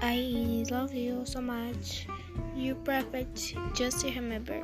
I love you so much. You're perfect. Just remember.